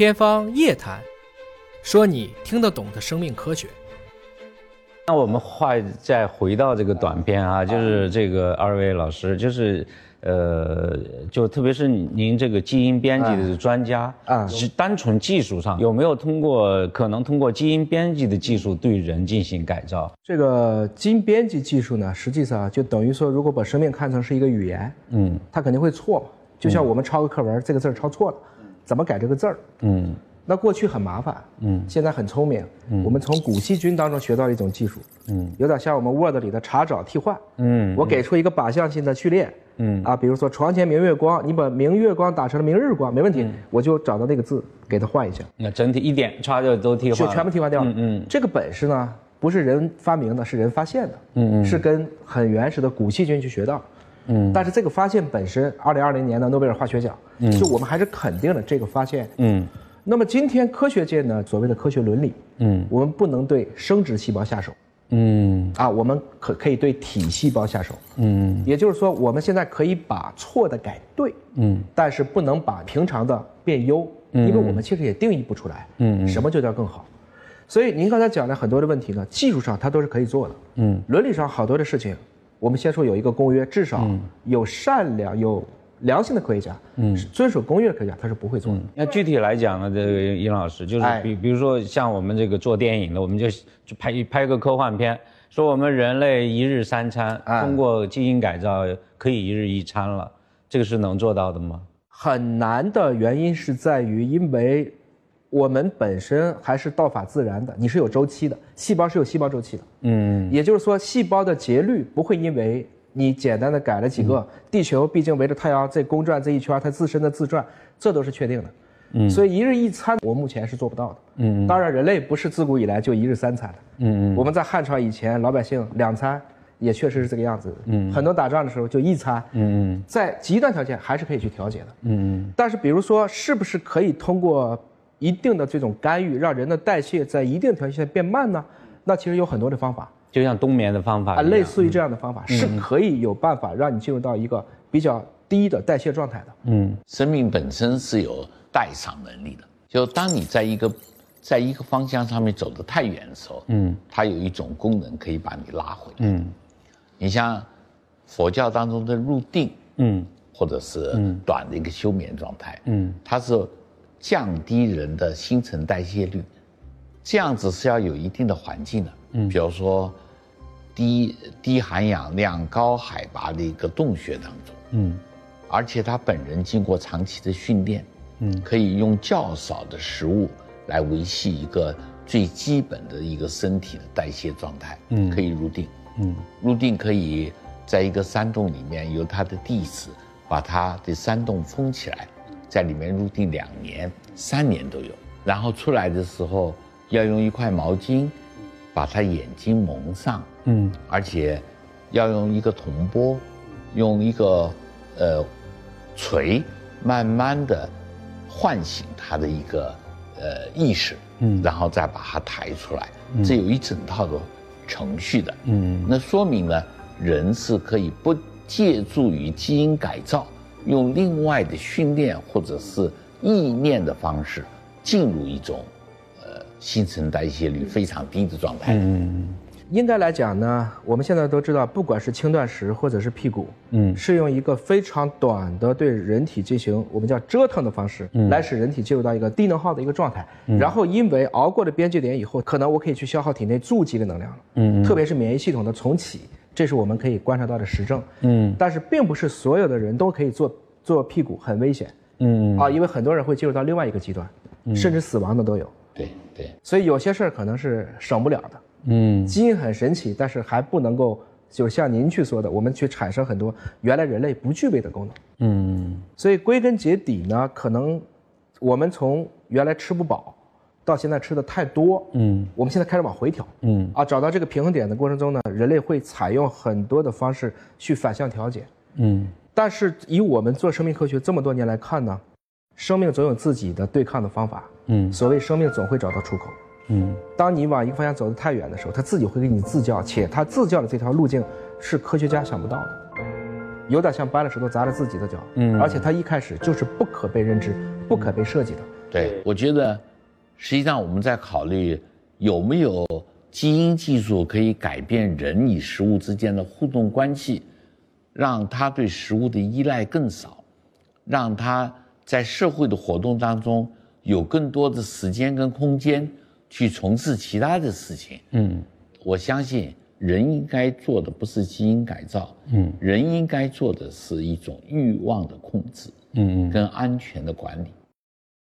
天方夜谭，说你听得懂的生命科学。那我们话再回到这个短片啊，就是这个二位老师，就是呃，就特别是您这个基因编辑的专家啊，是单纯技术上有没有通过可能通过基因编辑的技术对人进行改造？这个基因编辑技术呢，实际上就等于说，如果把生命看成是一个语言，嗯，它肯定会错嘛。就像我们抄个课文，这个字抄错了，怎么改这个字儿？嗯。那过去很麻烦，嗯，现在很聪明，嗯，我们从古细菌当中学到了一种技术，嗯，有点像我们 Word 里的查找替换，嗯，我给出一个靶向性的序列，嗯，啊，比如说床前明月光，你把明月光打成了明日光，没问题，我就找到那个字给它换一下，那整体一点差就都替换，就全部替换掉了，嗯，这个本事呢不是人发明的，是人发现的，嗯嗯，是跟很原始的古细菌去学到，嗯，但是这个发现本身，二零二零年的诺贝尔化学奖，嗯，就我们还是肯定了这个发现，嗯。那么今天科学界呢，所谓的科学伦理，嗯，我们不能对生殖细胞下手，嗯，啊，我们可可以对体细胞下手，嗯，也就是说，我们现在可以把错的改对，嗯，但是不能把平常的变优，嗯。因为我们其实也定义不出来，嗯，什么就叫更好，所以您刚才讲的很多的问题呢，技术上它都是可以做的，嗯，伦理上好多的事情，我们先说有一个公约，至少有善良有。良心的科学家，嗯，遵守公约的科学家，他是不会做的。那具体来讲呢，这个尹老师就是比比如说像我们这个做电影的，我们就就拍一拍个科幻片，说我们人类一日三餐通过基因改造可以一日一餐了，这个是能做到的吗？很难的原因是在于，因为我们本身还是道法自然的，你是有周期的，细胞是有细胞周期的，嗯，也就是说，细胞的节律不会因为。你简单的改了几个，地球毕竟围着太阳在公转这一圈，它自身的自转，这都是确定的。嗯，所以一日一餐，我目前是做不到的。嗯，当然人类不是自古以来就一日三餐的。嗯我们在汉朝以前，老百姓两餐也确实是这个样子。嗯，很多打仗的时候就一餐。嗯嗯，在极端条件还是可以去调节的。嗯嗯，但是比如说，是不是可以通过一定的这种干预，让人的代谢在一定条件下变慢呢？那其实有很多的方法。就像冬眠的方法啊，类似于这样的方法是可以有办法让你进入到一个比较低的代谢状态的。嗯，生命本身是有代偿能力的，就当你在一个在一个方向上面走得太远的时候，嗯，它有一种功能可以把你拉回来。嗯，你像佛教当中的入定，嗯，或者是短的一个休眠状态，嗯，它是降低人的新陈代谢率，这样子是要有一定的环境的。嗯，比如说，低低含氧量、高海拔的一个洞穴当中，嗯，而且他本人经过长期的训练，嗯，可以用较少的食物来维系一个最基本的一个身体的代谢状态，嗯，可以入定，嗯，入定可以在一个山洞里面，由他的弟子把他的山洞封起来，在里面入定两年、三年都有，然后出来的时候要用一块毛巾。把他眼睛蒙上，嗯，而且要用一个铜钵，用一个呃锤，慢慢的唤醒他的一个呃意识，嗯，然后再把他抬出来，这有一整套的程序的，嗯，那说明呢，人是可以不借助于基因改造，用另外的训练或者是意念的方式进入一种呃。新陈代谢率非常低的状态。嗯，应该来讲呢，我们现在都知道，不管是轻断食或者是辟谷，嗯，是用一个非常短的对人体进行我们叫折腾的方式，来使人体进入到一个低能耗的一个状态。然后因为熬过了边界点以后，可能我可以去消耗体内贮积的能量了。嗯，特别是免疫系统的重启，这是我们可以观察到的实证。嗯，但是并不是所有的人都可以做做屁股，很危险。嗯，啊，因为很多人会进入到另外一个极端，甚至死亡的都有。对对，所以有些事儿可能是省不了的。嗯，基因很神奇，但是还不能够，就像您去说的，我们去产生很多原来人类不具备的功能。嗯，所以归根结底呢，可能我们从原来吃不饱，到现在吃的太多。嗯，我们现在开始往回调。嗯，啊，找到这个平衡点的过程中呢，人类会采用很多的方式去反向调节。嗯，但是以我们做生命科学这么多年来看呢。生命总有自己的对抗的方法，嗯，所谓生命总会找到出口，嗯，当你往一个方向走得太远的时候，它自己会给你自教，且它自教的这条路径是科学家想不到的，有点像搬了石头砸了自己的脚，嗯，而且它一开始就是不可被认知、不可被设计的，对，我觉得，实际上我们在考虑有没有基因技术可以改变人与食物之间的互动关系，让他对食物的依赖更少，让他在社会的活动当中有更多的时间跟空间去从事其他的事情。嗯，我相信人应该做的不是基因改造，嗯，人应该做的是一种欲望的控制，嗯嗯，跟安全的管理。